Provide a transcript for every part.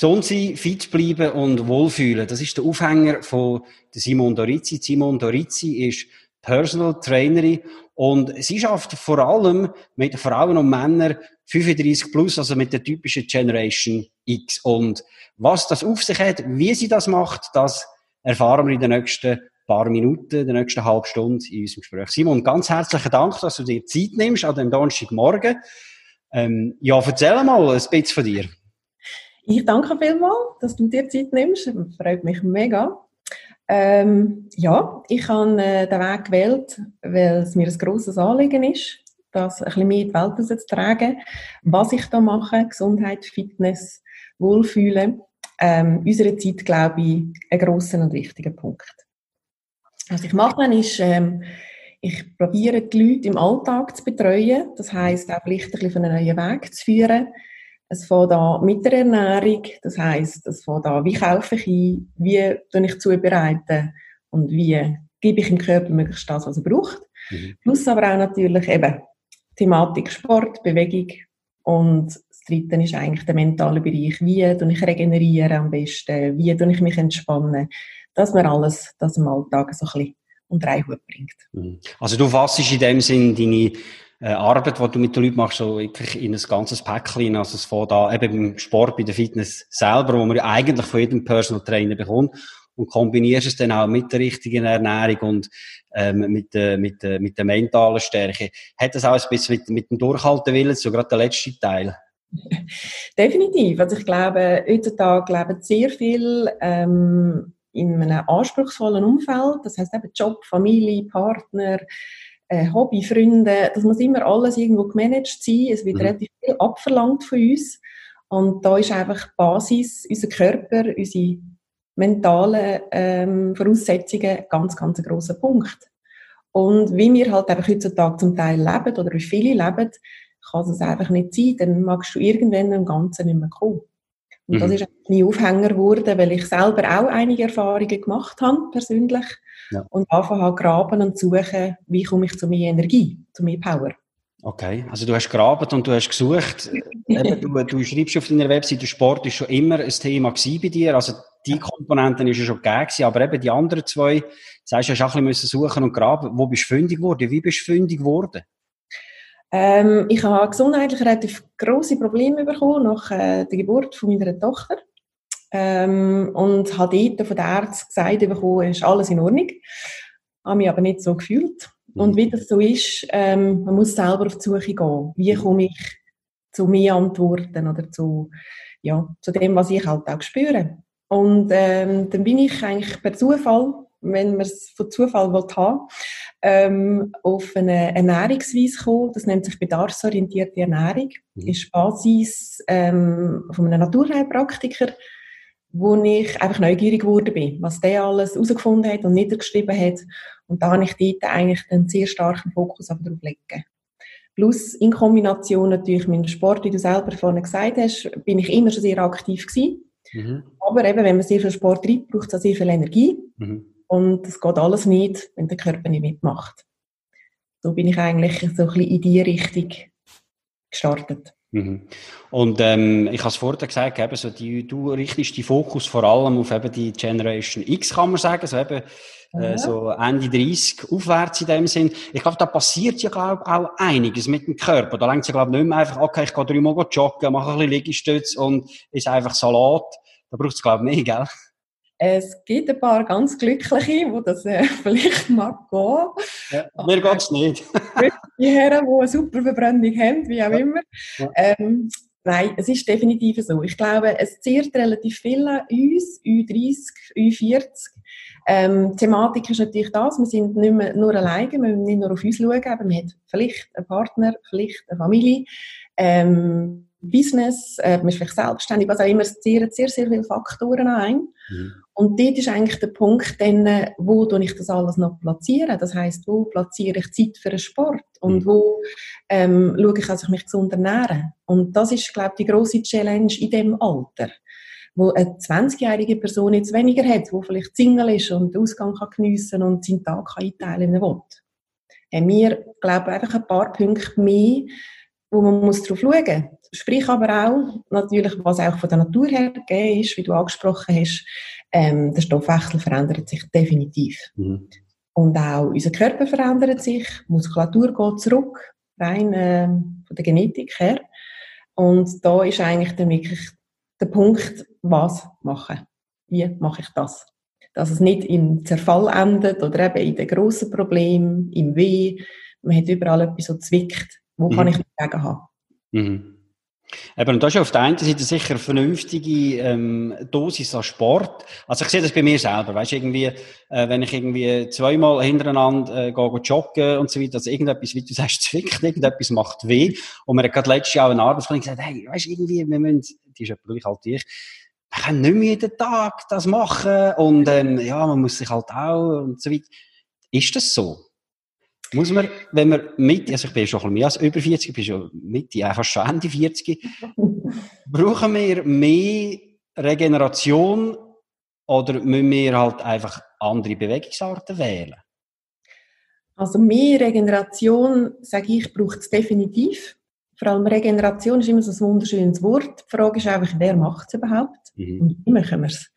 Gesund sein, fit bleiben und wohlfühlen. Das ist der Aufhänger von Simon Dorizzi. Simon Dorizzi ist Personal Trainerin und sie schafft vor allem mit Frauen und Männern 35 plus, also mit der typischen Generation X. Und was das auf sich hat, wie sie das macht, das erfahren wir in den nächsten paar Minuten, in der nächsten halben Stunde in unserem Gespräch. Simon, ganz herzlichen Dank, dass du dir Zeit nimmst an dem Donnerstagmorgen. Ähm, ja, erzähl mal ein bisschen von dir. Ich danke vielmals, dass du dir Zeit nimmst. Das freut mich mega. Ähm, ja, ich habe äh, den Weg gewählt, weil es mir ein grosses Anliegen ist, das ein bisschen mehr in die Welt rauszutragen, was ich da mache, Gesundheit, Fitness, Wohlfühlen. Ähm, unserer Zeit, glaube ich, ein grosser und wichtiger Punkt. Was ich mache, ist, ähm, ich probiere die Leute im Alltag zu betreuen, das heißt auch vielleicht ein bisschen von einem neuen Weg zu führen, es fängt an mit der Ernährung, das heisst, es fängt an, wie kaufe ich ein, wie tue ich zubereiten und wie gebe ich im Körper möglichst das, was er braucht. Mhm. Plus aber auch natürlich eben Thematik Sport, Bewegung und das Dritte ist eigentlich der mentale Bereich. Wie tue ich regenerieren am besten? Wie tue ich mich entspannen? Dass man alles das im Alltag so ein bisschen unter einen Hut bringt. Mhm. Also du fassst in dem Sinn deine äh, Arbeit, die du mit den Leuten machst, so wirklich in ein ganzes Päckchen, also es von da eben beim Sport, bei der Fitness selber, wo man ja eigentlich von jedem Personal Trainer bekommt und kombinierst es dann auch mit der richtigen Ernährung und ähm, mit, der, mit, der, mit der mentalen Stärke. Hat das auch ein bisschen mit, mit dem Durchhaltewillen, so gerade der letzte Teil? Definitiv. Also ich glaube, heutzutage leben sehr viel ähm, in einem anspruchsvollen Umfeld. Das heißt eben Job, Familie, Partner, äh, Hobby, Freunde, das muss immer alles irgendwo gemanagt sein. Es wird mhm. relativ viel abverlangt von uns. Und da ist einfach die Basis, unser Körper, unsere mentalen ähm, Voraussetzungen ganz, ganz ein grosser Punkt. Und wie wir halt einfach heutzutage zum Teil leben oder wie viele leben, kann es einfach nicht sein. Dann magst du irgendwann im Ganzen nicht mehr kommen. Und mhm. das ist mein Aufhänger geworden, weil ich selber auch einige Erfahrungen gemacht habe, persönlich. Ja. Und anfangen graben und suchen, wie komme ich zu mehr Energie, zu mehr Power. Okay, also du hast graben und du hast gesucht. Eben, du, du schreibst auf deiner Webseite, Sport ist schon immer ein Thema bei dir. Also die Komponenten ist ja schon gegeben, aber eben die anderen zwei, sagst du, hast auch ein bisschen suchen und graben. Wo bist du fündig geworden? Wie bist du fündig geworden? Ähm, ich habe gesundheitlich relativ grosse Probleme bekommen nach äh, der Geburt von meiner Tochter. Ähm, und habe dort von der Ärzten gesagt bekommen, ist alles in Ordnung. Habe mich aber nicht so gefühlt. Und wie das so ist, ähm, man muss selber auf die Suche gehen. Wie komme ich zu mehr Antworten oder zu, ja, zu dem, was ich halt auch spüre. Und ähm, dann bin ich eigentlich per Zufall, wenn man es von Zufall will haben, ähm, auf eine Ernährungsweise gekommen. Das nennt sich bedarfsorientierte Ernährung. Mhm. Ist Basis ähm, von einem Naturheilpraktiker wo ich einfach neugierig geworden bin, was der alles herausgefunden hat und niedergeschrieben hat. Und da habe ich dort eigentlich einen sehr starken Fokus auf drauf legen. Plus in Kombination natürlich mit dem Sport, wie du selber vorhin gesagt hast, bin ich immer schon sehr aktiv gewesen. Mhm. Aber eben, wenn man sehr viel Sport treibt, braucht es auch sehr viel Energie. Mhm. Und es geht alles nicht, wenn der Körper nicht mitmacht. So bin ich eigentlich so ein bisschen in die Richtung gestartet. Mhm. Und ähm, ich habe es vorhin gesagt, eben, so die, du richtest die Fokus vor allem auf eben die Generation X, kann man sagen, so eben äh, so Ende 30 aufwärts in dem Sinn. Ich glaube, da passiert ja glaub, auch einiges mit dem Körper. Da lenkt es ja glaube nicht mehr einfach, okay, ich gehe dreimal joggen, mache ein bisschen Liegestütz und ist einfach Salat. Da braucht es glaube ich mehr, gell? Es gibt ein paar ganz Glückliche, die das äh, vielleicht mag gehen. Ja, mir geht es nicht. die Herren, die eine super Verbrennung haben, wie auch immer. Ja. Ähm, nein, es ist definitiv so. Ich glaube, es zehrt relativ viel an uns, U30, U40. Ähm, die Thematik ist natürlich das, wir sind nicht mehr nur alleine, wir müssen nicht nur auf uns schauen, aber man hat vielleicht einen Partner, vielleicht eine Familie. Ähm, Business, äh, man ist vielleicht selbstständig, was auch immer, es ziehen sehr, sehr viele Faktoren ein. Mhm. Und dort ist eigentlich der Punkt, dann, wo tue ich das alles noch platzieren? Das heißt, wo platziere ich Zeit für den Sport? Und mhm. wo ähm, schaue ich, dass ich mich gesund ernähre? Und das ist, glaube ich, die grosse Challenge in dem Alter wo eine 20-jährige Person jetzt weniger hat, wo vielleicht Single ist und den Ausgang kann geniessen und seinen Tag kann einteilen kann, will. Haben wir, glaube ich, einfach ein paar Punkte mehr, wo man muss darauf schauen muss. Sprich aber auch, natürlich, was auch von der Natur her gegeben ist, wie du angesprochen hast, ähm, der Stoffwechsel verändert sich definitiv. Mhm. Und auch unser Körper verändert sich, Muskulatur geht zurück, rein äh, von der Genetik her. Und da ist eigentlich dann wirklich der Punkt, was machen. Wie mache ich das? Dass es nicht im Zerfall endet oder eben in den grossen Problemen, im Weh. Man hat überall etwas so zwickt. Wo mhm. kann ich dagegen haben? Mhm. Eben, und das ist auf der einen Seite sicher eine vernünftige ähm, Dosis an Sport. Also ich sehe das bei mir selber, weißt irgendwie, äh, wenn ich irgendwie zweimal hintereinander äh, gehe, joggen und so weiter, dass irgendetwas, wie du sagst, zwickt, irgendetwas macht weh. Und mir hat gerade letztes Jahr eine Arbeitskollegin gesagt, hey, weißt irgendwie, wir müssen, die ist etwa gleich halt ich, wir können nicht mehr jeden Tag das machen und ähm, ja, man muss sich halt auch und so weiter. Ist das so? Muss man, wenn man mit, also ich bin schon ein bisschen mehr als über 40, ich bin schon Mitte, ja, fast schon Ende 40, brauchen wir mehr Regeneration oder müssen wir halt einfach andere Bewegungsarten wählen? Also mehr Regeneration, sage ich, braucht es definitiv. Vor allem Regeneration ist immer so ein wunderschönes Wort. Die Frage ist einfach, wer macht es überhaupt? Mhm. Und wie machen wir es?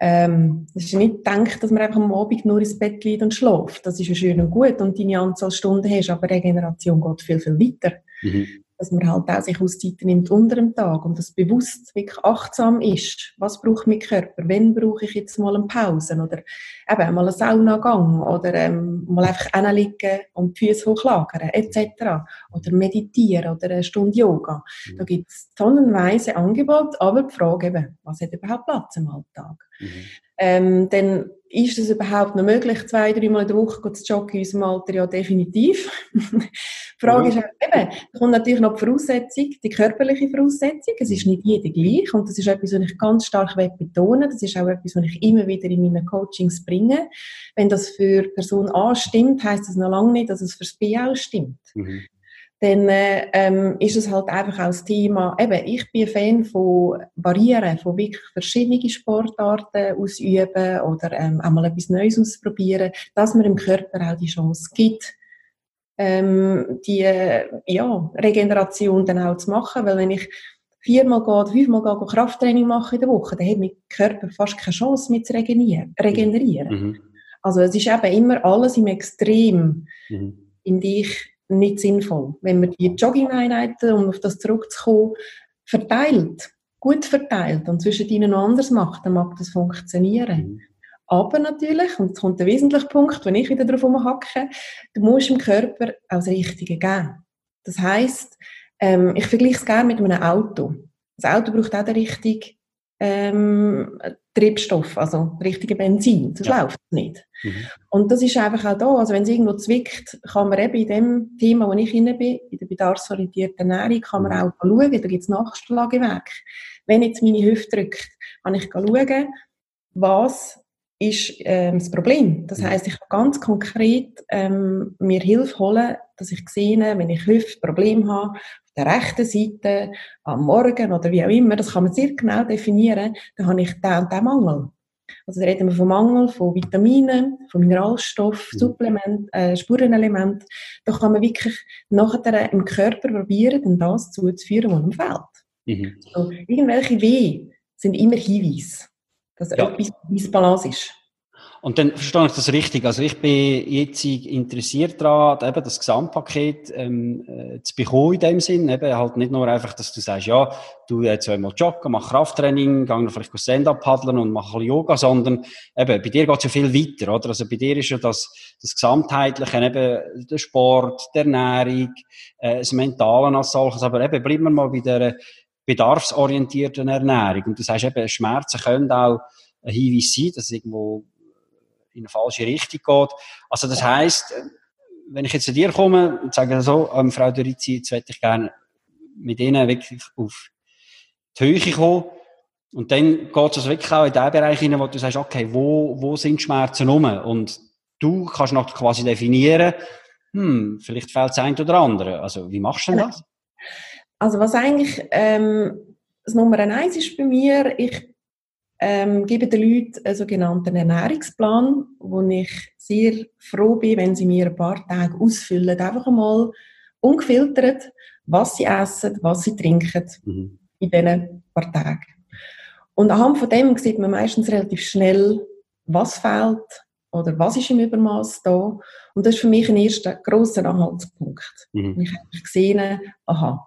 Ähm, es ist nicht gedacht, dass man einfach am Abend nur ins Bett liegt und schläft. Das ist ja schön und gut und deine Anzahl Stunden hast, aber Regeneration geht viel, viel weiter. Mhm dass man halt auch sich Auszeiten nimmt unter dem Tag und das bewusst wirklich achtsam ist. Was braucht mein Körper? Wann brauche ich jetzt mal eine Pause? Oder eben mal einen Saunagang oder ähm, mal einfach hinliegen und die Füße hochlagern etc. Oder meditieren oder eine Stunde Yoga. Mhm. Da gibt es tonnenweise Angebote, aber die Frage eben, was hat überhaupt Platz im Alltag? Mhm. Ähm, dann ist es überhaupt noch möglich, zwei, dreimal in der Woche zu joggen in unserem Alter? Ja, definitiv. die Frage ja. ist auch, eben, da kommt natürlich noch die Voraussetzung, die körperliche Voraussetzung. Es ist nicht jeder gleich und das ist etwas, was ich ganz stark betonen Das ist auch etwas, was ich immer wieder in meinen Coachings bringe. Wenn das für Person A stimmt, heisst das noch lange nicht, dass es für das B auch stimmt. Mhm dann äh, ähm, ist es halt einfach auch das Thema, eben, ich bin ein Fan von Barrieren, von wirklich verschiedenen Sportarten ausüben oder ähm, auch mal etwas Neues ausprobieren, dass man im Körper auch die Chance gibt, ähm, die äh, ja, Regeneration dann auch zu machen, weil wenn ich viermal gehe oder fünfmal gehe, Krafttraining mache in der Woche, dann hat mein Körper fast keine Chance mit zu regenerieren. regenerieren. Mhm. Also es ist eben immer alles im Extrem, mhm. in die ich nicht sinnvoll. Wenn man die Jogging-Einheiten, um auf das zurückzukommen, verteilt, gut verteilt und zwischen ihnen noch anders macht, dann mag das funktionieren. Mhm. Aber natürlich, und jetzt kommt der wesentliche Punkt, wenn ich wieder darauf umhacke, du musst dem Körper auch das Richtige geben. Das heisst, ähm, ich vergleiche es gerne mit einem Auto. Das Auto braucht auch den richtigen ähm, Treibstoff, also richtige Benzin. Das ja. läuft nicht. Mhm. Und das ist einfach auch da. Also wenn es irgendwo zwickt, kann man eben in dem Thema, wo ich inne bin, in der bedarfsorientierten Ernährung, kann man mhm. auch schauen, da gibt es Nachschlagewerk. Wenn jetzt meine Hüfte drückt, kann ich schauen, was ist ähm, das Problem. Das mhm. heißt, ich kann ganz konkret ähm, mir Hilfe holen, dass ich sehe, wenn ich Hüftproblem habe, der rechten Seite, am Morgen oder wie auch immer, das kann man sehr genau definieren, dann habe ich den und den Mangel. Also da reden wir vom Mangel von Vitaminen, von Mineralstoffen, mhm. Supplementen, äh, Spurenelementen. Da kann man wirklich nachher im Körper probieren, dann das zuzuführen, was ihm fehlt. Mhm. So, irgendwelche Weh sind immer Hinweise dass ja. etwas Balance ist. Und dann verstehe ich das richtig. Also ich bin jetzt interessiert daran, eben das Gesamtpaket ähm, äh, zu bekommen in dem Sinn. Eben halt nicht nur einfach, dass du sagst, ja, du äh, zweimal joggen, mach Krafttraining, geh vielleicht Stand-up paddeln und mach ein Yoga, sondern eben, bei dir geht es ja viel weiter, oder? Also bei dir ist ja das, das Gesamtheitliche, eben der Sport, die Ernährung, äh, das Mentale als solches. Aber eben, bleiben wir mal bei der bedarfsorientierten Ernährung. Und du sagst eben, Schmerzen können auch ein Hinweis sein, dass irgendwo in eine falsche Richtung geht. Also das heisst, wenn ich jetzt zu dir komme und sage so, ähm, Frau Dorizi, jetzt hätte ich gerne mit ihnen wirklich auf die Höhe kommen. Und dann geht es also wirklich auch in den Bereich hinein, wo du sagst, okay, wo, wo sind Schmerzen rum? Und du kannst noch quasi definieren, hm, vielleicht fehlt das eine oder andere. Also, wie machst du denn das? Also, was eigentlich ähm, das Nummer eins ist bei mir, ich ähm, gebe den Leuten einen sogenannten Ernährungsplan, wo ich sehr froh bin, wenn sie mir ein paar Tage ausfüllen, einfach einmal ungefiltert, was sie essen, was sie trinken mhm. in diesen paar Tagen. Und anhand von dem sieht man meistens relativ schnell, was fehlt oder was ist im Übermaß da. Und das ist für mich ein erster grosser Anhaltspunkt. Mhm. Ich habe gesehen, aha,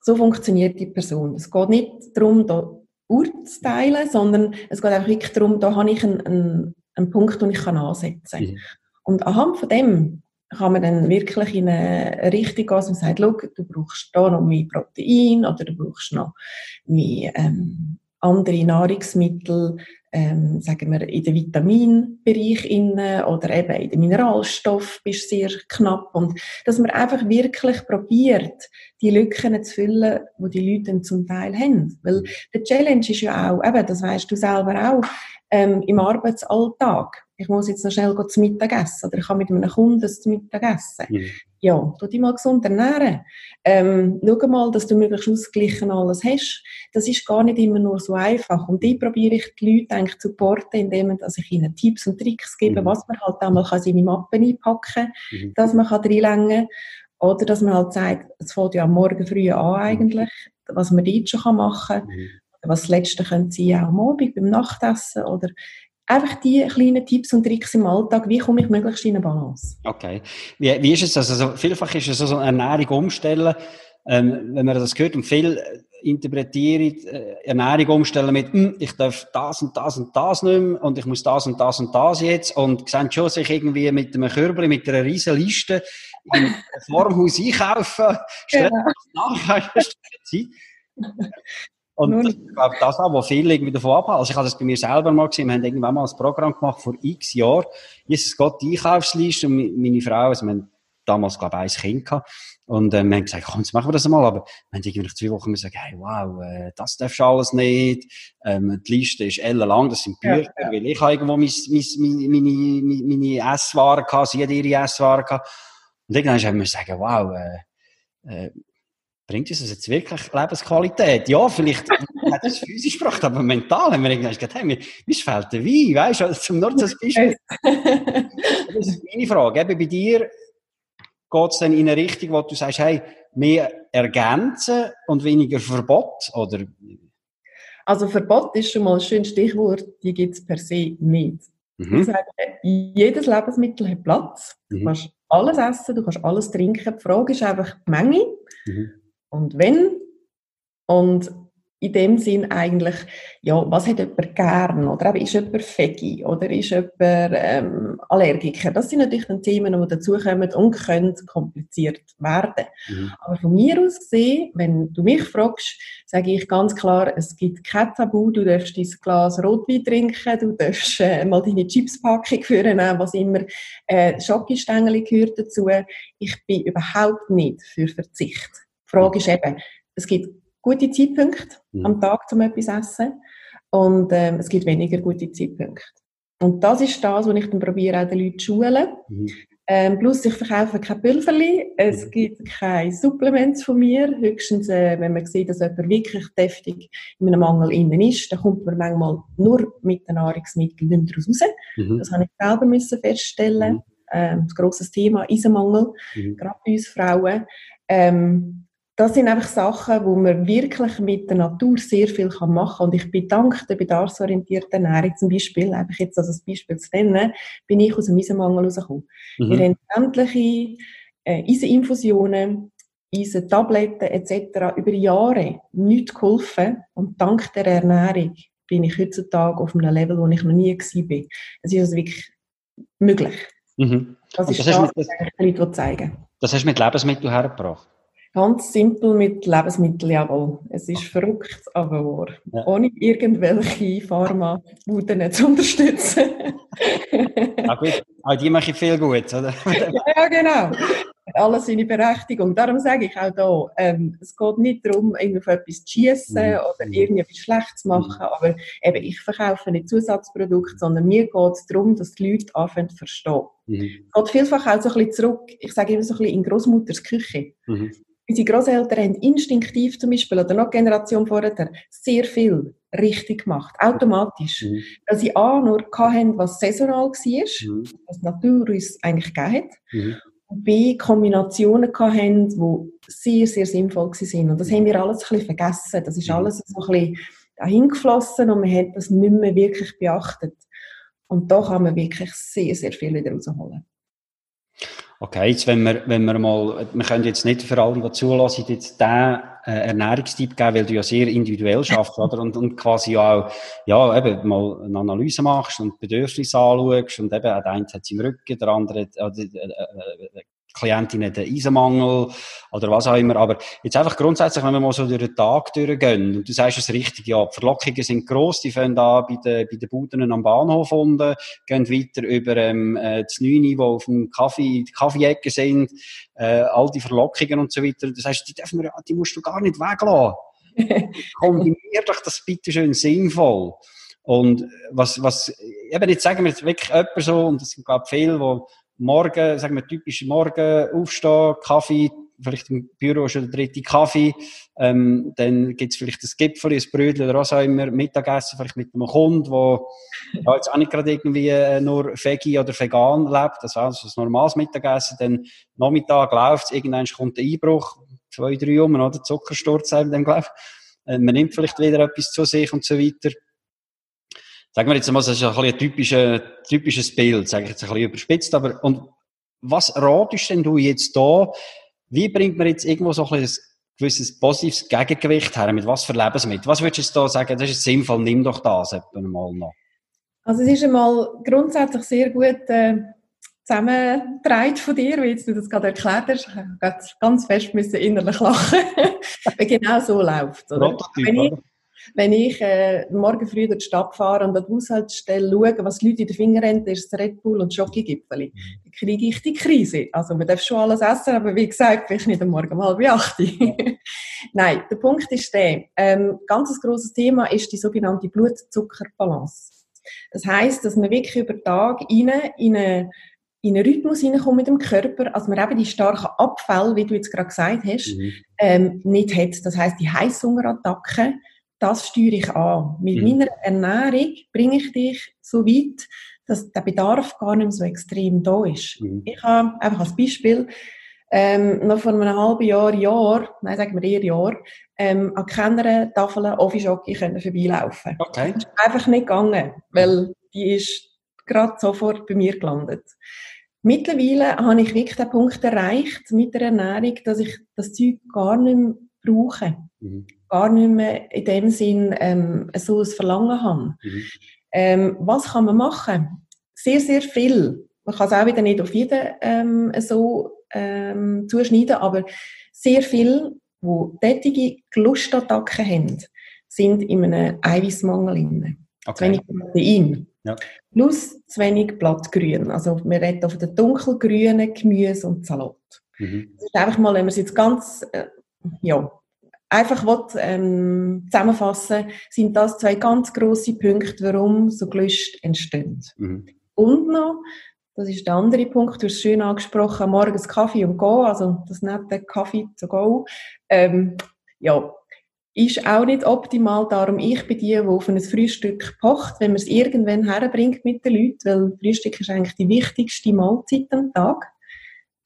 so funktioniert die Person. Es geht nicht darum, da urteilen, sondern es geht einfach wirklich darum, da habe ich einen, einen, einen Punkt, den ich ansetzen kann. Mhm. Und anhand von dem kann man dann wirklich in eine Richtung gehen, und sagt, du brauchst da noch mehr Protein oder du brauchst noch mehr ähm, andere Nahrungsmittel, ähm, sagen wir, in den Vitaminbereich innen oder eben in den Mineralstoff bist sehr knapp und dass man einfach wirklich probiert, die Lücken zu füllen, wo die Leute zum Teil haben. Weil der Challenge ist ja auch, eben, das weißt du selber auch, ähm, im Arbeitsalltag. Ich muss jetzt noch schnell zu Mittag essen oder ich kann mit einem Kunden zu Mittag essen. Mhm. Ja, tu dich mal gesund ernähren. Ähm, schau mal, dass du möglichst ausgeglichen alles hast. Das ist gar nicht immer nur so einfach. Und die probiere ich die Leute eigentlich zu supporten, indem dass ich ihnen Tipps und Tricks gebe, mhm. was man halt auch mal in seine Mappen einpacken kann, mhm. dass man kann reinlängen kann. Oder dass man halt sagt, es fängt ja am Morgen früh an eigentlich, was man dort schon machen kann. Mhm was das Letzte könnte sein, auch am Abend beim Nachtessen oder einfach die kleinen Tipps und Tricks im Alltag, wie komme ich möglichst in eine Balance. Okay. Wie, wie ist es also, also vielfach ist es so eine Ernährung umstellen, ähm, wenn man das hört und viel interpretieren, äh, Ernährung umstellen mit, hm, ich darf das und das und das nicht mehr und ich muss das und das und das jetzt und sehen schon sich irgendwie mit einem Körbchen, mit einer riesen Liste im Formhaus einkaufen, stellt genau. nach, Zeit. Und Nun. ist, glaube ich, das auch, was viele irgendwie davon abhalten. Also ich habe das bei mir selber mal gesehen. Wir haben irgendwann mal ein Programm gemacht vor x Jahren. Jesus Gott, die Einkaufsliste und meine Frau, also wir haben damals, glaube ich, ein Kind gehabt. Und äh, wir haben gesagt, komm, jetzt machen wir das einmal. Aber wir haben irgendwie nach zwei Wochen gesagt, hey, wow, äh, das darfst du alles nicht. Ähm, die Liste ist ellenlang, das sind Bücher, ja, ja. weil ich habe irgendwo mein, mein, meine, meine, meine Esswaren gehabt, sie hat ihre Esswaren gehabt. Und irgendwann haben wir gesagt, wow, äh, äh, bringt uns das jetzt wirklich Lebensqualität? Ja, vielleicht hat es physisch gebracht, aber mental haben wir irgendwann gesagt, hey, mir, mir fehlt der Wein, weißt du, zum nur das Beispiel. das ist meine Frage. Eben bei dir geht es dann in eine Richtung, wo du sagst, hey, mehr ergänzen und weniger Verbot, oder? Also Verbot ist schon mal ein schönes Stichwort, die gibt es per se nicht. Mhm. Ich sage, jedes Lebensmittel hat Platz. Du mhm. kannst alles essen, du kannst alles trinken. Die Frage ist einfach die Menge. Mhm. Und wenn, und in dem Sinn eigentlich, ja, was hat jemand gern? Oder ist jemand Veggie? Oder ist jemand ähm, Allergiker? Das sind natürlich dann Themen, die dazukommen und können kompliziert werden. Mhm. Aber von mir aus gesehen, wenn du mich fragst, sage ich ganz klar, es gibt kein Tabu. Du darfst dein Glas Rotwein trinken, du darfst äh, mal deine Chipspackung führen, was immer. Äh, Schokostängel gehört dazu. Ich bin überhaupt nicht für Verzicht. Die Frage ist eben, es gibt gute Zeitpunkte mhm. am Tag, um etwas essen und ähm, es gibt weniger gute Zeitpunkte. Und das ist das, was ich dann probiere, auch den Leuten zu schulen. Mhm. Ähm, plus, ich verkaufe keine Pülverli, es mhm. gibt keine Supplements von mir. Höchstens, äh, wenn man sieht, dass jemand wirklich deftig in einem Mangel innen ist, dann kommt man manchmal nur mit den Nahrungsmitteln nicht daraus raus. Mhm. Das habe ich selber müssen feststellen. Mhm. Ähm, das grosses Thema, Eisenmangel, mhm. gerade bei uns Frauen. Ähm, das sind einfach Sachen, wo man wirklich mit der Natur sehr viel machen kann. Und ich bin dank der bedarfsorientierten Ernährung zum Beispiel, einfach jetzt als Beispiel zu nennen, bin ich aus dem Eisenmangel rausgekommen. Mhm. Wir haben sämtliche äh, Eiseninfusionen, Eisentabletten etc. über Jahre nicht geholfen. Und dank der Ernährung bin ich heutzutage auf einem Level, wo ich noch nie war. Es ist also wirklich möglich. Mhm. Das ist das, das, was ich Leuten zeigen Das hast du mit Lebensmitteln hergebracht? Ganz simpel mit Lebensmitteln, jawohl. Es ist verrückt, aber wahr. Ja. Ohne irgendwelche Pharmabuden zu unterstützen. ja, gut. Auch die machen viel gut, oder? ja, genau. alles seine Berechtigung. Darum sage ich auch da, ähm, es geht nicht darum, auf etwas zu schiessen mhm. oder irgendetwas schlecht zu machen, mhm. aber eben, ich verkaufe nicht Zusatzprodukte, sondern mir geht es darum, dass die Leute anfangen zu verstehen. Mhm. Es geht vielfach auch so ein bisschen zurück, ich sage immer so ein bisschen in Großmutters Küche. Mhm. Unsere Großeltern haben instinktiv zum Beispiel, oder noch Generation vorher, sehr viel richtig gemacht, automatisch. Mhm. Weil sie A, nur hatten, was saisonal war, mhm. was die Natur uns eigentlich gegeben hat, mhm. und B, Kombinationen hatten, die sehr, sehr sinnvoll waren. Und das haben wir alles ein bisschen vergessen. Das ist mhm. alles so ein bisschen dahin geflossen und man hat das nicht mehr wirklich beachtet. Und da kann man wirklich sehr, sehr viel wieder rausholen. Okay, jetzt wenn wir, wenn wir mal, wir können jetzt nicht für alle, die zulassen, jetzt den äh, Ernährungstyp geben, weil du ja sehr individuell schaffst, oder? Und, und quasi auch, ja, eben mal eine Analyse machst und Bedürfnisse anschaust und eben, der eine hat es im Rücken, der andere, äh, äh, äh, Klientinnen den Eisenmangel oder was auch immer. Aber jetzt einfach grundsätzlich, wenn wir mal so durch den Tag durchgehen, und du sagst es richtig, ja, die Verlockungen sind gross, die fangen da bei den, bei den Buden am Bahnhof unten, gehen weiter über ähm, äh, das Neune, wo auf dem Kaffee, die Kaffeeecke sind, äh, all die Verlockungen und so weiter. Das heißt, die, dürfen wir, die musst du gar nicht weglassen. Kombinier doch das bitte schön sinnvoll. Und was, was, eben jetzt sagen wir jetzt wirklich jemand so, und das sind, glaube ich, viele, die morgen, sagen wir typisch morgen aufstehen, Kaffee, vielleicht im Büro schon der dritte Kaffee, ähm, dann gibt's vielleicht das Gipfel, ein Brötchen oder was auch immer, Mittagessen vielleicht mit einem Kunden, der ja, jetzt auch nicht gerade irgendwie äh, nur Veggie oder vegan lebt, das also ein normales Mittagessen, dann Nachmittag läuft's, irgendwann kommt der Einbruch, zwei, drei um, oder? Zuckersturz, dann glaube ich. Äh, man nimmt vielleicht wieder etwas zu sich und so weiter sagen wir jetzt mal, das ist ein, ein typisches, typisches Bild, sage ich jetzt ein bisschen überspitzt, aber, und was ratest denn du jetzt da? Wie bringt man jetzt irgendwo so ein, gewisses positives Gegengewicht her? Mit was für Lebensmittel? Was würdest du da sagen? Das ist sinnvoll, nimm doch das mal noch. Also es ist einmal grundsätzlich sehr gut äh, zusammengetragen von dir, wie jetzt du das gerade erklärt hast. Ich habe ganz fest müssen innerlich lachen, weil genau so läuft. Prototyp, oder? Wenn ich äh, morgen früh durch die Stadt fahre und an der Haushaltsstelle schaue, was die Leute in den Finger haben, ist das Red Bull und Schokogipfeli. Mhm. Dann kriege ich die Krise. Also man darf schon alles essen, aber wie gesagt, vielleicht nicht am Morgen um halb acht. Nein, der Punkt ist der, ähm, ganz ein grosses Thema ist die sogenannte Blutzuckerbalance. Das heißt, dass man wirklich über Tag rein, in eine in einen Rhythmus hineinkommt mit dem Körper, als man eben die starken Abfälle, wie du jetzt gerade gesagt hast, mhm. ähm, nicht hat. Das heißt, die Heißhungerattacken, das steuere ich an. Mit mhm. meiner Ernährung bringe ich dich so weit, dass der Bedarf gar nicht mehr so extrem da ist. Mhm. Ich habe einfach als Beispiel ähm, noch vor einem halben Jahr, Jahr, nein, sagen wir eher Jahr, ähm, an keiner Tafel können vorbeilaufen. Okay. Das ist einfach nicht gegangen, weil die ist gerade sofort bei mir gelandet. Mittlerweile habe ich wirklich den Punkt erreicht mit der Ernährung, dass ich das Zeug gar nicht mehr brauche. Mhm gar nicht mehr in dem Sinn ähm, so ein Verlangen haben. Mhm. Ähm, was kann man machen? Sehr, sehr viel. Man kann es auch wieder nicht auf jeden ähm, so ähm, zuschneiden, aber sehr viel, wo tätige Lustattacken haben, sind in einem Eiweißmangel drin. Okay. Zu wenig Protein. Ja. Plus zu wenig Blattgrün. Also wir reden von den dunkelgrünen Gemüse und Salat. Mhm. Das ist einfach mal, wenn man es jetzt ganz äh, ja, einfach will, ähm, zusammenfassen, sind das zwei ganz große Punkte, warum so Gelüste entstehen. Mhm. Und noch, das ist der andere Punkt, du hast es schön angesprochen, morgens Kaffee und Go, also das nette Kaffee zu Go, ähm, ja, ist auch nicht optimal, darum ich bin die, die auf ein Frühstück pocht, wenn man es irgendwann herbringt mit den Leuten, weil Frühstück ist eigentlich die wichtigste Mahlzeit am Tag.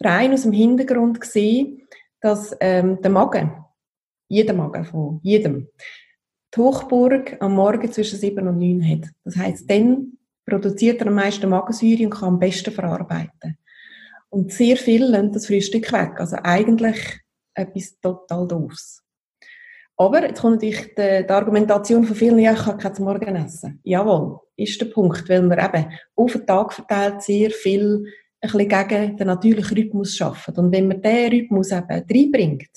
Rein aus dem Hintergrund gesehen, dass ähm, der Magen jeder Magen von jedem, die Hochburg am Morgen zwischen 7 und 9 hat. Das heißt, dann produziert er am meisten Magensäure und kann am besten verarbeiten. Und sehr viel lernt das Frühstück weg. Also eigentlich etwas total doofs. Aber jetzt kommt natürlich die, die Argumentation von vielen, ja, ich kann kein Morgen essen. Jawohl, ist der Punkt, weil wir eben auf den Tag verteilt sehr viel ein bisschen gegen den natürlichen Rhythmus schaffen. Und wenn man diesen Rhythmus eben reinbringt,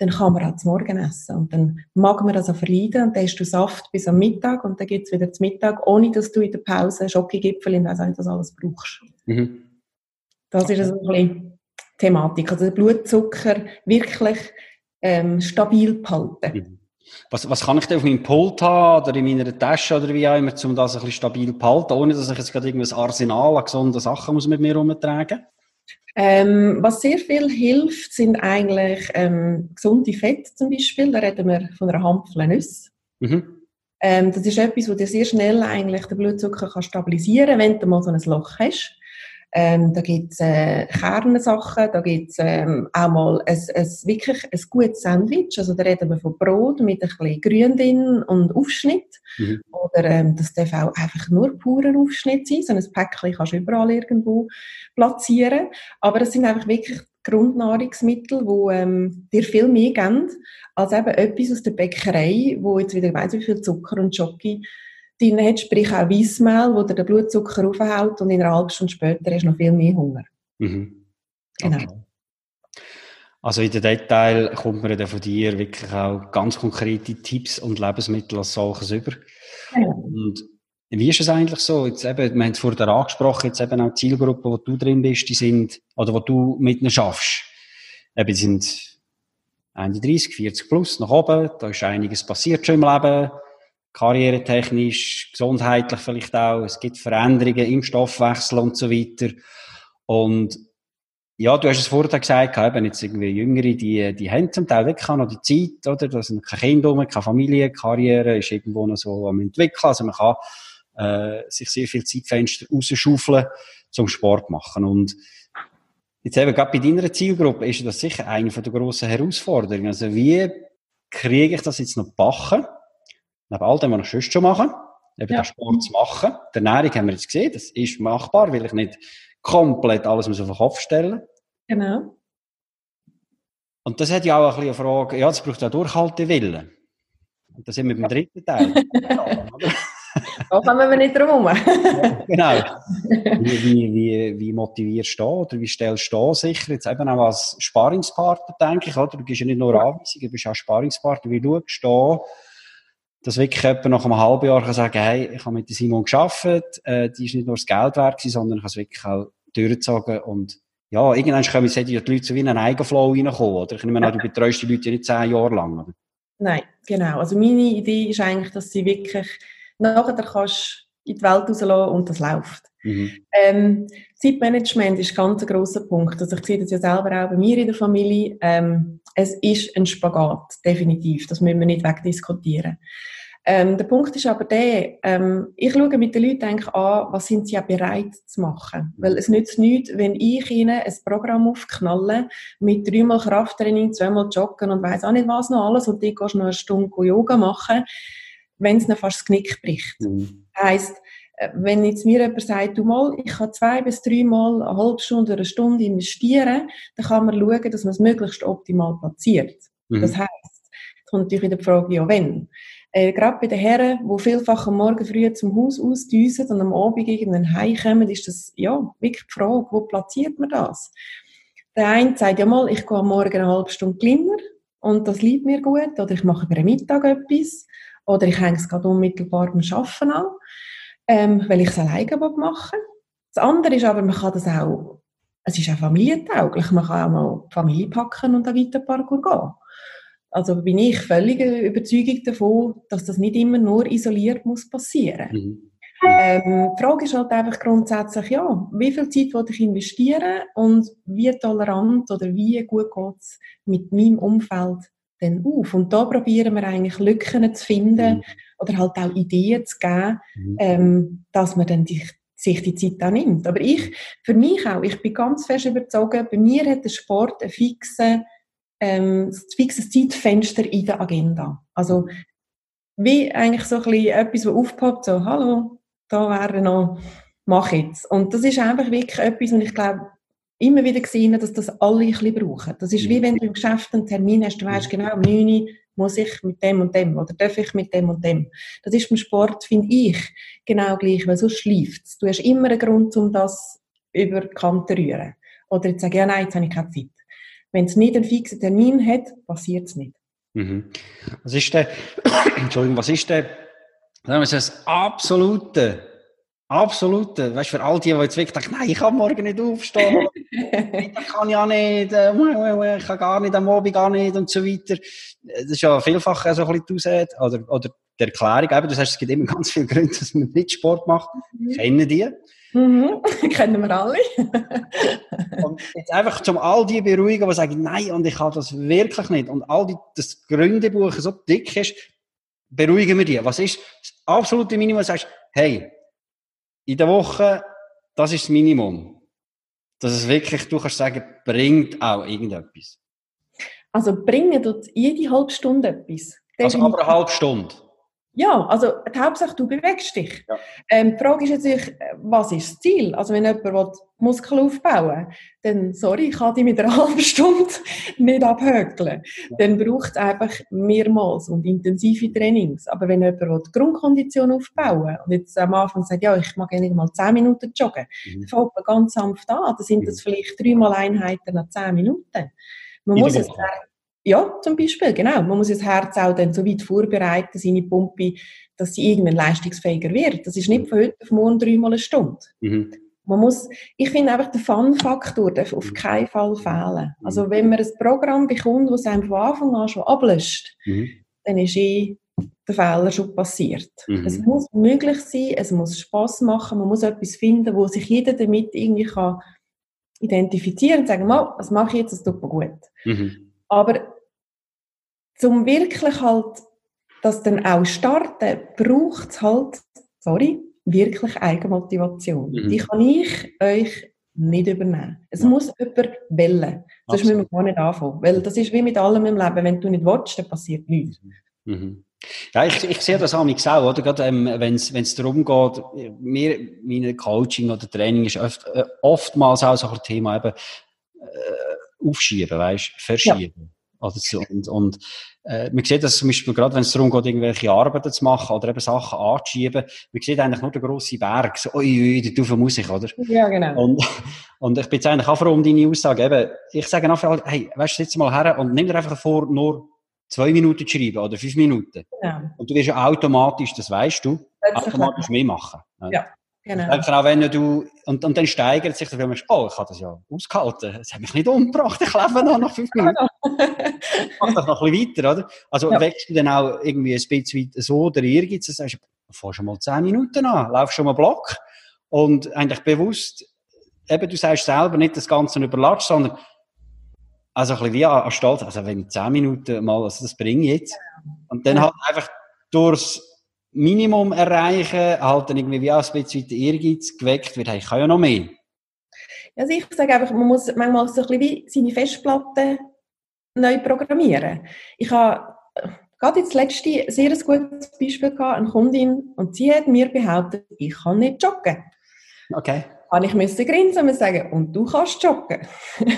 dann kann man auch zum Morgen essen. Und dann mag man das auch verleiden und dann hast du Saft bis am Mittag und dann es wieder zum Mittag, ohne dass du in der Pause Schokogipfel in das alles brauchst. Mhm. Das okay. ist also ein bisschen Thematik. Also den Blutzucker wirklich ähm, stabil behalten. Mhm. Was, was kann ich denn auf meinem Pult haben oder in meiner Tasche oder wie auch immer, um das ein bisschen stabil zu behalten, ohne dass ich jetzt gerade irgendein Arsenal an gesunden Sachen muss mit mir herumtragen ähm, was sehr viel hilft, sind eigentlich ähm, gesunde Fette zum Beispiel. Da reden wir von einer Handvoll Nüsse. Mhm. Ähm, das ist etwas, wo dir sehr schnell eigentlich den Blutzucker kann stabilisieren kann, wenn du mal so ein Loch hast. Ähm, da gibt es äh, Kernsachen, da gibt es ähm, auch mal ein, ein, wirklich ein gutes Sandwich. Also da reden wir von Brot mit ein bisschen Grün drin und Aufschnitt. Mhm. Oder ähm, das darf auch einfach nur purer Aufschnitt sein. So ein Päckchen kannst du überall irgendwo platzieren. Aber das sind einfach wirklich Grundnahrungsmittel, die ähm, dir viel mehr geben, als eben etwas aus der Bäckerei, wo jetzt wieder weiss, wie viel Zucker und Schoki drin hat, sprich auch Weissmehl, wo dir den Blutzucker aufhält und in einer halben Stunde später hast du noch viel mehr Hunger. Mhm. Genau. Okay. Also in den Detail kommt man dann von dir wirklich auch ganz konkrete Tipps und Lebensmittel als solches über. Genau. Und wie ist es eigentlich so? Jetzt eben, wir haben es vorher angesprochen, jetzt eben auch die Zielgruppe, wo du drin bist, die sind, oder wo du mit ihnen schaffst. Eben, die sind Ende 30, 40 plus, nach oben, da ist einiges passiert schon im Leben, karrieretechnisch, gesundheitlich vielleicht auch, es gibt Veränderungen im Stoffwechsel und so weiter. Und ja, du hast es vorher gesagt, eben jetzt irgendwie Jüngere, die, die haben zum Teil wirklich noch die Zeit, oder? Da sind keine Kinder keine Familie, Karriere ist irgendwo noch so am entwickeln. Also man kann äh, sich sehr viel Zeitfenster rausschaufeln zum Sport machen. Und jetzt eben gerade bei deiner Zielgruppe ist das sicher eine der grossen Herausforderungen. Also wie kriege ich das jetzt noch backen? Neben all dem, was ich sonst schon mache, eben ja. den Sport zu machen. Die Ernährung haben wir jetzt gesehen, das ist machbar, weil ich nicht komplett alles auf den Kopf stellen Genau. Und das hat ja auch ein bisschen eine Frage, ja, das braucht auch Durchhaltewillen. Und das sind wir beim dritten Teil. da kommen wir nicht drum herum. genau. Wie, wie, wie, wie motivierst du oder wie stellst du sicher, jetzt eben auch als Sparingspartner, denke ich, oder? Du gibst ja nicht nur Anweisungen, du bist auch Sparingspartner. Wie schaust du dass wirklich jemand nach einem halben Jahr kann sagen hey, ich habe mit Simon gearbeitet, äh, die ist nicht nur das Geld wert gewesen, sondern ich habe es wirklich auch durchgezogen und ja, irgendwann können wir die Leute so wie in einen Eigenflow reinkommen, oder? Ich nehme an, du betreust die Leute nicht zehn Jahre lang, oder? Nein, genau. Also meine Idee ist eigentlich, dass sie wirklich nachher kannst in die Welt rauslassen und das läuft. Mhm. Ähm, Zeitmanagement ist ganz ein grosser Punkt. Also ich sehe das ja selber auch bei mir in der Familie. Ähm, es ist ein Spagat, definitiv. Das müssen wir nicht wegdiskutieren. Ähm, der Punkt ist aber der, ähm, ich schaue mit den Leuten an, was sind sie ja bereit zu machen. Weil es nützt nichts, wenn ich ihnen ein Programm aufknalle mit dreimal Krafttraining, zweimal Joggen und weiss auch nicht was noch alles und die gehst noch eine Stunde Yoga machen, wenn es fast das Knick bricht. Mhm. Heisst, äh, wenn jetzt mir jemand sagt, du mal, ich kann zwei bis dreimal eine halbe Stunde oder eine Stunde investieren, dann kann man schauen, dass man es möglichst optimal platziert. Mhm. Das heisst, es kommt natürlich wieder die Frage, ja, wenn. Äh, gerade bei den Herren, die vielfach am Morgen früh zum Haus ausdüsen und am Abend irgendwann heimkommen, ist das, ja, wirklich die Frage, wo platziert man das? Der eine sagt, ja mal, ich gehe am Morgen eine halbe Stunde kleiner und das liegt mir gut, oder ich mache über den Mittag etwas, oder ich hänge es gerade unmittelbar beim Arbeiten an ähm, weil ich es alleine machen will. Das andere ist aber, man kann das auch, es ist auch familientauglich, man kann auch mal die Familie packen und an den Weiterpark gehen. Also bin ich völlig überzeugt davon, dass das nicht immer nur isoliert muss passieren. Mhm. Ähm, die Frage ist halt einfach grundsätzlich, ja, wie viel Zeit will ich investieren und wie tolerant oder wie gut geht es mit meinem Umfeld denn auf? Und da probieren wir eigentlich Lücken zu finden mhm. oder halt auch Ideen zu geben, mhm. ähm, dass man dann die, sich die Zeit auch nimmt. Aber ich, für mich auch, ich bin ganz fest überzeugt, bei mir hat der Sport ein fixes, ähm, fixes Zeitfenster in der Agenda. Also, wie eigentlich so ein bisschen etwas, was aufpoppt, so, hallo, da wäre noch, mach jetzt. Und das ist einfach wirklich etwas, und ich glaube, immer wieder gesehen, dass das alle ein bisschen brauchen. Das ist wie wenn du im Geschäft einen Termin hast, du weißt genau, um 9 Uhr muss ich mit dem und dem oder darf ich mit dem und dem. Das ist beim Sport, finde ich, genau gleich, weil sonst schläft es. Du hast immer einen Grund, um das über die Kante zu rühren. Oder jetzt sagen, ja nein, jetzt habe ich keine Zeit. Wenn es nicht einen fixen Termin hat, passiert es nicht. Mhm. Was ist der, Entschuldigung, was ist der, das absolute Absolut. Weißt du, für all die, die jetzt wirklich denken, nein, ich kann morgen nicht aufstehen, das kann ich auch nicht, äh, ich kann gar nicht, am Abend gar nicht und so weiter. Das ist ja vielfach so ein bisschen die oder, oder die Erklärung. Eben, du sagst, es gibt immer ganz viele Gründe, dass man nicht Sport macht. Mhm. Kennen die? Mhm. Kennen wir alle. und jetzt einfach zum all die beruhigen, die sagen, nein, und ich kann das wirklich nicht. Und all die, das Gründebuch so dick ist, beruhigen wir die. Was ist das absolute Minimum? Du sagst, hey, in der Woche, das ist das Minimum. Dass es wirklich, du kannst sagen, bringt auch irgendetwas. Also bringen tut jede halbe Stunde etwas. Also aber eine halbe Stunde. Ja, also die Hauptsache, du bewegst dich. Ja. Ähm, die Frage ist natürlich, was ist das Ziel? Also wenn jemand will, Muskeln aufbauen will, dann, sorry, ich kann die mit einer halben Stunde nicht abhökeln. Ja. Dann braucht es einfach mehrmals und intensive Trainings. Aber wenn jemand will, die Grundkondition aufbauen und jetzt am Anfang sagt, ja, ich mag eigentlich mal 10 Minuten joggen, mhm. dann fängt man ganz sanft an. Dann sind das mhm. vielleicht dreimal Einheiten nach 10 Minuten. Man muss es ja, zum Beispiel, genau. Man muss das Herz auch dann so weit vorbereiten, seine Pumpe, dass sie irgendwann leistungsfähiger wird. Das ist nicht von heute auf morgen dreimal eine Stunde. Mhm. Man muss, ich finde einfach, der Fun-Faktor darf auf keinen Fall fehlen. Mhm. Also, wenn man ein Programm bekommt, das einem von Anfang an schon ablöscht, mhm. dann ist eh der Fehler schon passiert. Mhm. Es muss möglich sein, es muss Spaß machen, man muss etwas finden, wo sich jeder damit irgendwie kann identifizieren und sagen, was mache ich jetzt, das tut mir gut. Mhm. Aber zum wirklich halt, das dann auch starten, braucht es halt, sorry, wirklich Eigenmotivation. Mhm. Die kann ich euch nicht übernehmen. Es ja. muss jemand wählen. Sonst müssen wir gar nicht anfangen. Weil das ist wie mit allem im Leben. Wenn du nicht willst, dann passiert nichts. Mhm. mhm. Ja, ich, ich sehe das auch auch, oder? Gerade, ähm, wenn es darum geht, mir, meine Coaching oder Training ist oft, äh, oftmals auch so ein Thema eben, äh, aufschieben, weißt, verschieben. Ja. Oder so. Und, und äh, man sieht das zum Beispiel gerade, wenn es darum geht, irgendwelche Arbeiten zu machen oder eben Sachen anzuschieben, man sieht eigentlich nur den grossen Berg, so, ui, ui, da muss ich, oder? Ja, genau. Und, und ich bin jetzt eigentlich auch froh um deine Aussage. Eben, ich sage einfach, hey, weißt du, sitz mal her und nimm dir einfach vor, nur zwei Minuten zu schreiben oder fünf Minuten. Ja. Und du wirst ja automatisch, das weißt du, automatisch mehr machen. Ja. Genau. auch wenn du, und, und dann steigert sich, dann merkst oh, ich habe das ja ausgehalten. Es hat mich nicht umgebracht, ich lebe noch nach fünf Minuten. Mach doch noch ein bisschen weiter, oder? Also, ja. wächst du dann auch irgendwie ein bisschen so der Ehrgeiz, dann sagst du, fahr schon mal zehn Minuten an, lauf schon mal Block. Und eigentlich bewusst, eben, du sagst selber nicht das Ganze überlatscht, sondern, also ein bisschen wie an, an Stolz, also wenn ich zehn Minuten mal, also das bringe ich jetzt. Und dann ja. halt einfach durchs, Minimum erreichen, halt dann irgendwie wie auch ein bisschen der Ehrgeiz geweckt wird, hey, ich kann ja noch mehr. Also ich sage einfach, man muss manchmal so ein bisschen wie seine Festplatte neu programmieren. Ich habe gerade jetzt letzte ein sehr gutes Beispiel gehabt, eine Kundin, und sie hat mir behauptet, ich kann nicht joggen. Okay. Habe ich müssen grinsen und sagen, und du kannst joggen.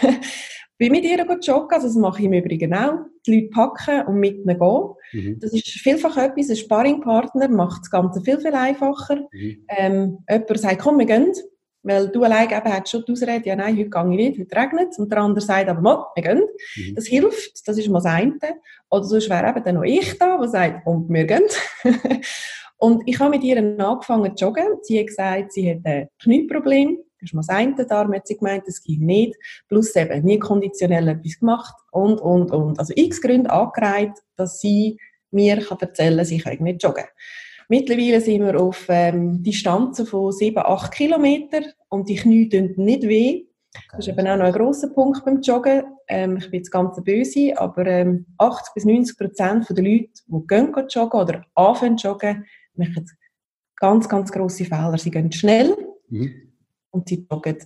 bin mit ihr joggen, also das mache ich im Übrigen auch, die Leute packen und mit ihnen gehen. Mhm. Das ist vielfach etwas, ein Sparringpartner macht das Ganze viel, viel einfacher. Mhm. Ähm, jemand sagt, komm, wir gehen, weil du allein eben hast schon die Ausrede, ja nein, heute gehe ich nicht, heute regnet es, und der andere sagt aber, mal, wir gehen. Mhm. Das hilft, das ist mal das eine. Oder sonst wäre eben dann noch ich da, der sagt, und wir gehen. und ich habe mit ihr angefangen zu joggen. Sie hat gesagt, sie hat ein Knieproblem das ist mal das eine, darum hat sie gemeint, das ging nicht. Plus eben nie konditionell etwas gemacht und, und, und. Also x Gründe angereiht, dass sie mir kann erzählen kann, sie kann nicht joggen. Mittlerweile sind wir auf ähm, Distanzen von 7, 8 Kilometern und die Knie tun nicht weh. Das ist eben auch noch ein grosser Punkt beim Joggen. Ähm, ich bin jetzt ganz böse, aber ähm, 80 bis 90 Prozent der Leute, die gehen joggen oder anfangen joggen, machen ganz, ganz grosse Fehler. Sie gehen schnell, mhm und sie joggen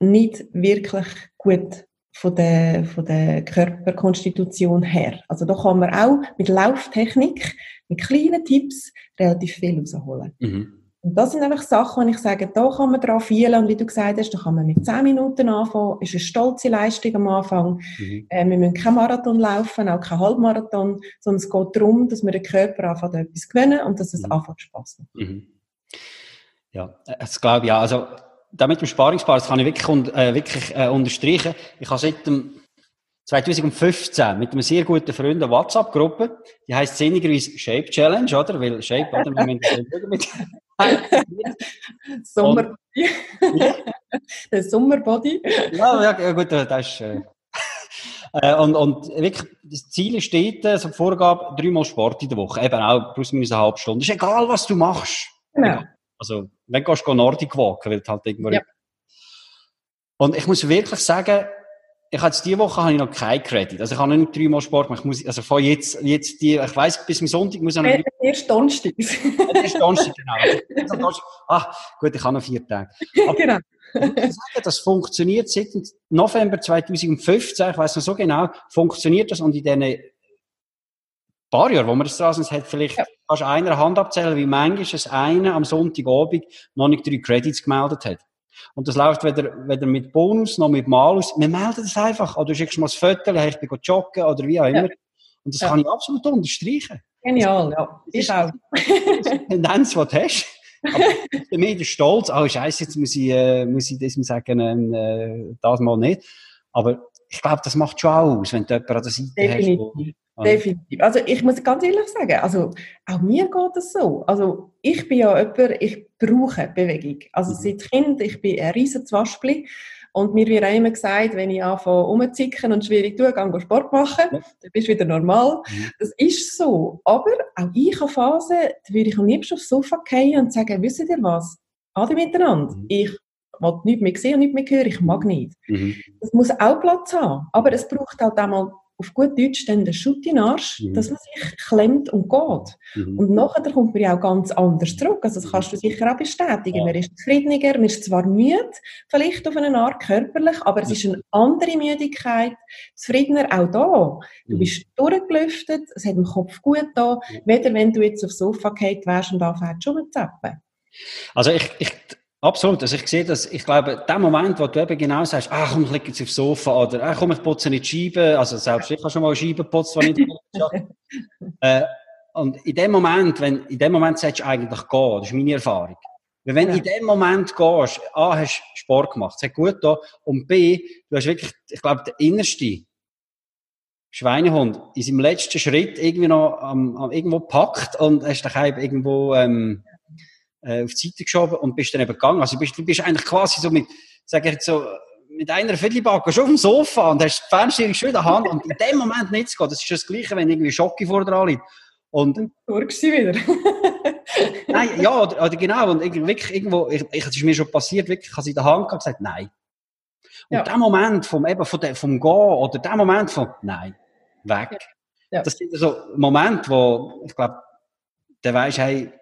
nicht wirklich gut von der, von der Körperkonstitution her. Also da kann man auch mit Lauftechnik, mit kleinen Tipps relativ viel rausholen. Mhm. Und das sind einfach Sachen, wo ich sage, da kann man dran feilen. Und wie du gesagt hast, da kann man mit 10 Minuten anfangen. Ist eine stolze Leistung am Anfang. Mhm. Äh, wir müssen kein Marathon laufen, auch kein Halbmarathon, sondern es geht darum, dass wir den Körper anfängt, etwas gewinnen und dass es mhm. anfängt Spaß macht. Mhm. Ja, das glaube ich auch. Also, da mit dem Sparingspaar, das kann ich wirklich, äh, wirklich äh, unterstreichen. Ich habe seit dem 2015 mit einem sehr guten Freund eine WhatsApp-Gruppe, die heisst sinnigerweise Shape Challenge, oder? Weil Shape, oder? Wir müssen mit Sommerbody. Der Sommerbody. ja, ja, gut, das ist... Äh, äh, und, und wirklich, das Ziel steht, äh, so Vorgabe, dreimal Sport in der Woche. Eben auch plus minus eine halbe Stunde. Ist egal, was du machst. Genau. Also, wenn du gehst, Nordic walken, weil halt irgendwo... Ja. Und ich muss wirklich sagen, ich jetzt diese Woche habe ich noch kein Credit. Also ich habe nicht dreimal Sport gemacht. Ich muss, also von jetzt, jetzt die, ich weiss, bis zum Sonntag muss ich noch... Erst Donnerstag. Erst Donnerstag, genau. Ah, gut, ich habe noch vier Tage. Aber genau. sagen, das funktioniert seit November 2015, ich weiß noch so genau, funktioniert das und in diesen paar Jahren, wo man das draußen hat, vielleicht ja. kannst du einer Hand abzählen, wie manchmal es einer am Sonntagabend noch nicht drei Credits gemeldet hat. Und das läuft weder, weder mit Bonus noch mit Malus. Wir melden das einfach. Oder du schickst mal das Foto, hey, ich bin joggen oder wie auch immer. Ja. Und das ja. kann ich absolut unterstreichen. Genial, ja. Ich auch. Tendenz, die du hast. Aber der mir der Stolz, oh Scheiße, jetzt muss ich, äh, muss ich das sagen, äh, das mal nicht. Aber ich glaube, das macht schon aus, wenn du jemanden an der Seite Definitiv. hast. Definitiv. Also ich muss ganz ehrlich sagen, also auch mir geht es so. Also ich bin ja jemand, ich brauche Bewegung. Also mhm. seit Kind, ich bin ein riesen Zwaspli und mir wird auch immer gesagt, wenn ich anfange rumzuzicken und schwierig tue, gehe Sport machen, ja. dann bist du wieder normal. Mhm. Das ist so. Aber auch ich habe Phasen, da würde ich am liebsten aufs Sofa gehen und sagen, wisst ihr was? Alle miteinander. Mhm. Ich will nichts mehr sehen und nichts mehr hören, ich mag nicht. Mhm. Das muss auch Platz haben. Aber es braucht halt auch mal auf gut Deutsch dann den Schutt in den Arsch, mhm. dass man sich klemmt und geht. Mhm. Und nachher kommt man ja auch ganz anders zurück. Also das kannst du sicher auch bestätigen. Ja. Man ist zufriedeniger, man ist zwar müde, vielleicht auf eine Art körperlich, aber es ist eine andere Müdigkeit, zufriedener auch da. Du mhm. bist durchgelüftet, es hat dem Kopf gut da, weder wenn du jetzt aufs Sofa geht wärst und anfängst schon zu zappen. Also ich, ich Absolut. Also ich sehe das, ich glaube, der Moment, wo du eben genau sagst, ach komm, ich liege jetzt aufs Sofa oder ach komm, ich putze nicht die Scheibe, also selbst ich habe schon mal eine Scheibe geputzt, wenn ich äh, Und in dem Moment, wenn, in dem Moment solltest du eigentlich gehen, das ist meine Erfahrung. Weil wenn du in dem Moment gehst, A, hast du Sport gemacht, es hat gut da, und B, du hast wirklich, ich glaube, der innerste Schweinehund in seinem letzten Schritt irgendwie noch am, am irgendwo packt und hast dich irgendwo, ähm, äh, auf die Seite geschoben und bist dann eben gegangen. Also du bist, du bist eigentlich quasi so mit, sag ich jetzt so, mit einer Viertelbacke schon auf dem Sofa und hast die schon in der Hand und in dem Moment nicht zu gehen. Das ist das Gleiche, wenn irgendwie Schocke vor dran liegt. Und, dann sie wieder. nein, ja, oder, oder, genau. Und wirklich irgendwo, ich, ich, es ist mir schon passiert, wirklich, ich habe sie in der Hand gehabt und gesagt, nein. Und ja. der Moment vom, eben, vom, vom Gehen oder der Moment von, nein, weg. Ja. Ja. Das sind so Momente, wo, ich glaube, der weisst, hey,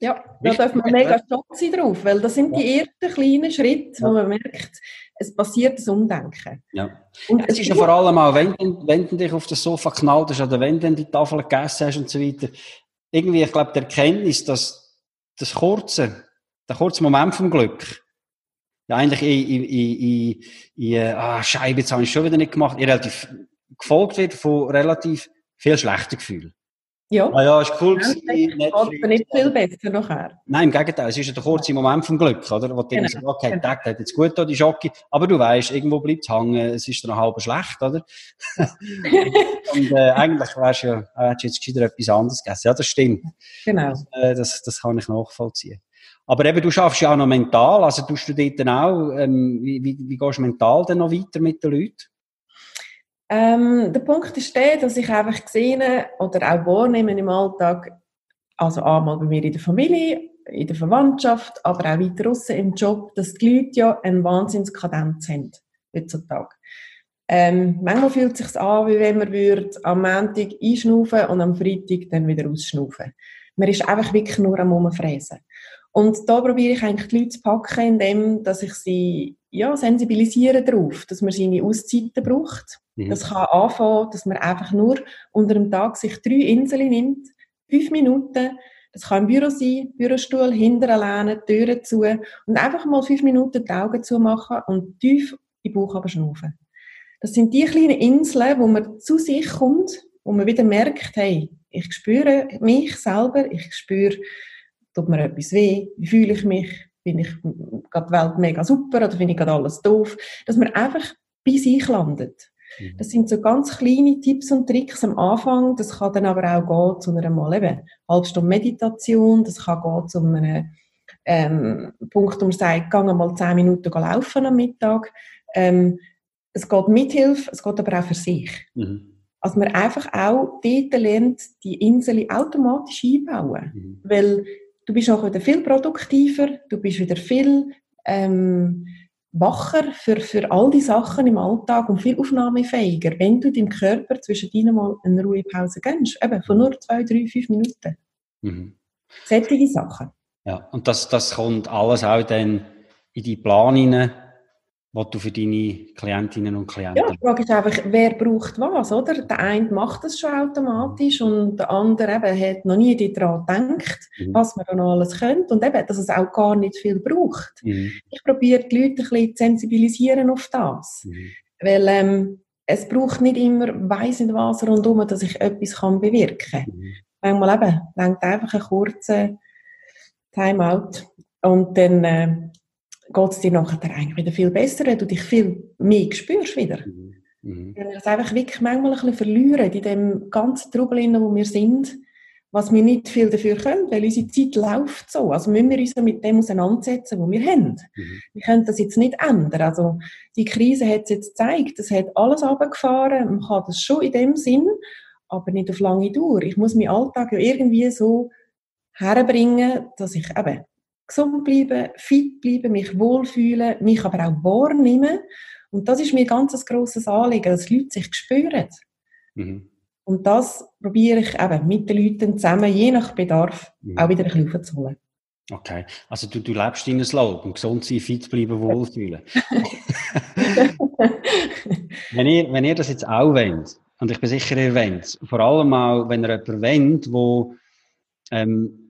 ja, da darf man mega stolz sein drauf, weil das sind die ersten kleinen Schritte, wo man merkt, es passiert das Umdenken. Ja. Und es ist ja vor allem auch, wenn, wenn du dich auf das Sofa knallst oder wenn du die Tafel gegessen hast und so weiter, irgendwie, ich glaube, die Erkenntnis, dass das kurze, der kurze Moment vom Glück, ja, eigentlich in, in, in, in ah, Scheibe, jetzt habe ich schon wieder nicht gemacht, relativ gefolgt wird von relativ viel schlechten Gefühlen. Ja. Ah ja, ist cool. Ja, nicht, nicht viel besser nachher. Nein, im Gegenteil. Es ist ja der kurze Moment vom Glück, oder? Wo du genau. denkst, okay, genau. der hat jetzt gut da, die Schocke. Aber du weißt, irgendwo bleibt es hängen. Es ist dann halb schlecht, oder? und, äh, eigentlich wärst du ja, hättest jetzt gescheiter etwas anderes gegessen. Ja, das stimmt. Genau. Das, äh, das, das kann ich nachvollziehen. Aber eben, du schaffst ja auch noch mental. Also, tust du dort dann auch, ähm, wie, wie, wie gehst du mental dann noch weiter mit den Leuten? Ähm, der Punkt ist der, dass ich einfach gesehen oder auch wahrnehme im Alltag, also einmal bei mir in der Familie, in der Verwandtschaft, aber auch weiter draussen im Job, dass die Leute ja eine Wahnsinnskadenz haben heutzutage. Ähm, manchmal fühlt es sich an, wie wenn man würde am Montag einschnaufen und am Freitag dann wieder ausschnaufen. Man ist einfach wirklich nur am Umfräsen. Und da probiere ich eigentlich die Leute zu packen, indem, dass ich sie, ja, sensibilisiere darauf, dass man seine Auszeiten braucht, Mhm. Das kann anfangen, dass man einfach nur unter dem Tag sich drei Inseln nimmt, fünf Minuten. Das kann im Büro sein, Bürostuhl, hinterher lehnen, Türen zu und einfach mal fünf Minuten die Augen zu machen und tief in den Bauch schnaufen. Das sind die kleinen Inseln, wo man zu sich kommt, wo man wieder merkt, hey, ich spüre mich selber, ich spüre, tut mir etwas weh, wie fühle ich mich, bin ich gerade die Welt mega super oder finde ich gerade alles doof, dass man einfach bei sich landet. Mhm. Das sind so ganz kleine Tipps und Tricks am Anfang. Das kann dann aber auch gehen zu einer mal eben halbe Stunde Meditation. Das kann gehen zu einem ähm, Punkt, wo man sagt, geh mal zehn Minuten laufen am Mittag. Ähm, es geht mit Hilfe, es geht aber auch für sich. Mhm. Also man einfach auch dort lernt, die Insel automatisch einbauen. Mhm. Weil du bist auch wieder viel produktiver, du bist wieder viel ähm, wacher für, für all die Sachen im Alltag und viel aufnahmefähiger, wenn du deinem Körper zwischen deinen mal eine Ruhepause gönnst. Eben von nur zwei, drei, fünf Minuten. Mhm. Sättige Sachen. Ja, und das, das kommt alles auch dann in die Plan hinein, was du für deine Klientinnen und Klienten... Ja, die Frage ist einfach, wer braucht was, oder? Der eine macht das schon automatisch und der andere eben hat noch nie daran gedacht, mhm. was man dann alles könnte und eben, dass es auch gar nicht viel braucht. Mhm. Ich probiere die Leute ein bisschen zu sensibilisieren auf das, mhm. weil ähm, es braucht nicht immer weiss nicht was rundum, dass ich etwas kann bewirken kann. Mhm. Manchmal eben, lenkt einfach einen kurzen Timeout und dann... Äh, geht es dir nachher eigentlich wieder viel besser, wenn du dich viel mehr spürst wieder. Mhm. Mhm. Wenn wir es einfach wirklich manchmal ein bisschen verlieren in dem ganzen Trubel, wo wir sind, was wir nicht viel dafür können, weil unsere Zeit läuft so. Also müssen wir uns mit dem auseinandersetzen, was wir haben. Mhm. Wir können das jetzt nicht ändern. Also die Krise hat es jetzt gezeigt, es hat alles runtergefahren, man kann das schon in dem Sinn, aber nicht auf lange Dauer. Ich muss meinen Alltag ja irgendwie so herbringen, dass ich eben gesund bleiben, fit bleiben, mich wohlfühlen, mich aber auch wahrnehmen. Und das ist mir ganz ein grosses Anliegen, dass Leute sich spüren. Mhm. Und das probiere ich eben mit den Leuten zusammen, je nach Bedarf, mhm. auch wieder ein bisschen aufzuholen. Okay, also du, du lebst deinen Slogan, gesund sein, fit bleiben, wohlfühlen. wenn, ihr, wenn ihr das jetzt auch wollt, und ich bin sicher, ihr wollt, vor allem auch, wenn ihr jemanden wollt, wo ähm,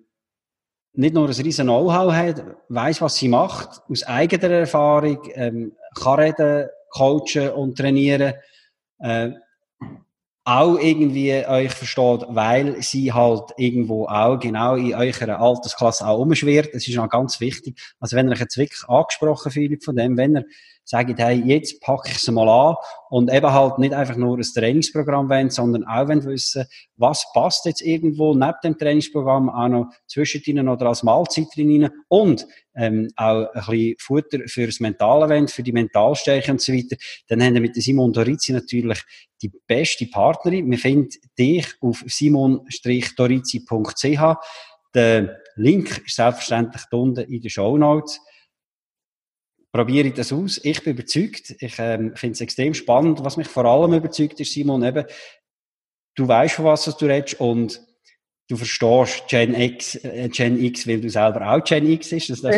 nicht nur ein riesen Know-how hat, weiß, was sie macht, aus eigener Erfahrung, ähm, kann reden, coachen und trainieren, äh, auch irgendwie euch versteht, weil sie halt irgendwo auch genau in eurer Altersklasse auch umschwirrt. Das ist noch ganz wichtig. Also wenn ihr euch jetzt wirklich angesprochen fühlt von dem, wenn ihr sagt, hey, jetzt packe ich es mal an und eben halt nicht einfach nur ein Trainingsprogramm wollen, sondern auch wenn wissen, was passt jetzt irgendwo neben dem Trainingsprogramm auch noch zwischendrin oder als Mahlzeit drin und ähm, auch ein bisschen Futter fürs Mentale wollen, für die Mentalstärke und so weiter, dann haben wir mit Simon Dorizzi natürlich die beste Partnerin. Wir finden dich auf simon-dorizzi.ch. Der Link ist selbstverständlich unten in den Show Notes probiere ich das aus. Ich bin überzeugt. Ich ähm, finde es extrem spannend. Was mich vor allem überzeugt ist, Simon, eben, du weißt, von was du redest und du verstehst Gen X, äh, Gen X, weil du selber auch Gen X bist. Das, das,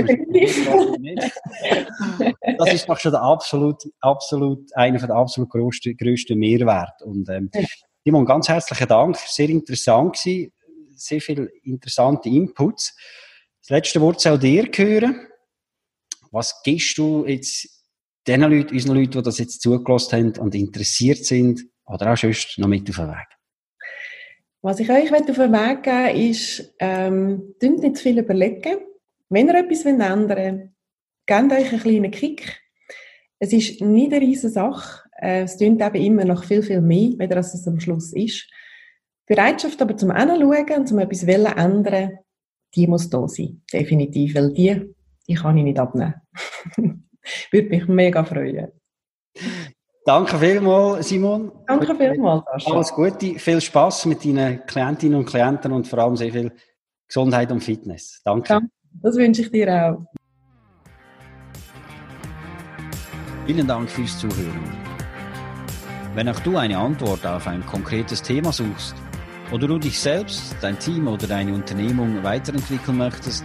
das ist doch schon der absolut, absolut, einer der absolut größten, größten Mehrwert. Und, ähm, Simon, ganz herzlichen Dank. Sehr interessant gewesen. Sehr viele interessante Inputs. Das letzte Wort soll dir gehören. Was gibst du jetzt den Leuten, unseren Leuten, die das jetzt zugelassen haben und interessiert sind, oder auch sonst noch mit auf den Weg? Was ich euch auf den Weg geben ist, ähm, nicht zu viel überlegen. Wenn ihr etwas ändern wollt, gebt euch einen kleinen Kick. Es ist nicht eine riesige Sache. Äh, es klingt eben immer noch viel, viel mehr, wenn es am Schluss ist. Bereitschaft aber zum Hinschauen und zum etwas ändern, die muss da sein. Definitiv, weil die die kann ich nicht abnehmen. Würde mich mega freuen. Danke vielmals, Simon. Danke vielmals, Sascha. Alles Gute, viel Spaß mit deinen Klientinnen und Klienten und vor allem sehr viel Gesundheit und Fitness. Danke. Danke. Das wünsche ich dir auch. Vielen Dank fürs Zuhören. Wenn auch du eine Antwort auf ein konkretes Thema suchst oder du dich selbst, dein Team oder deine Unternehmung weiterentwickeln möchtest,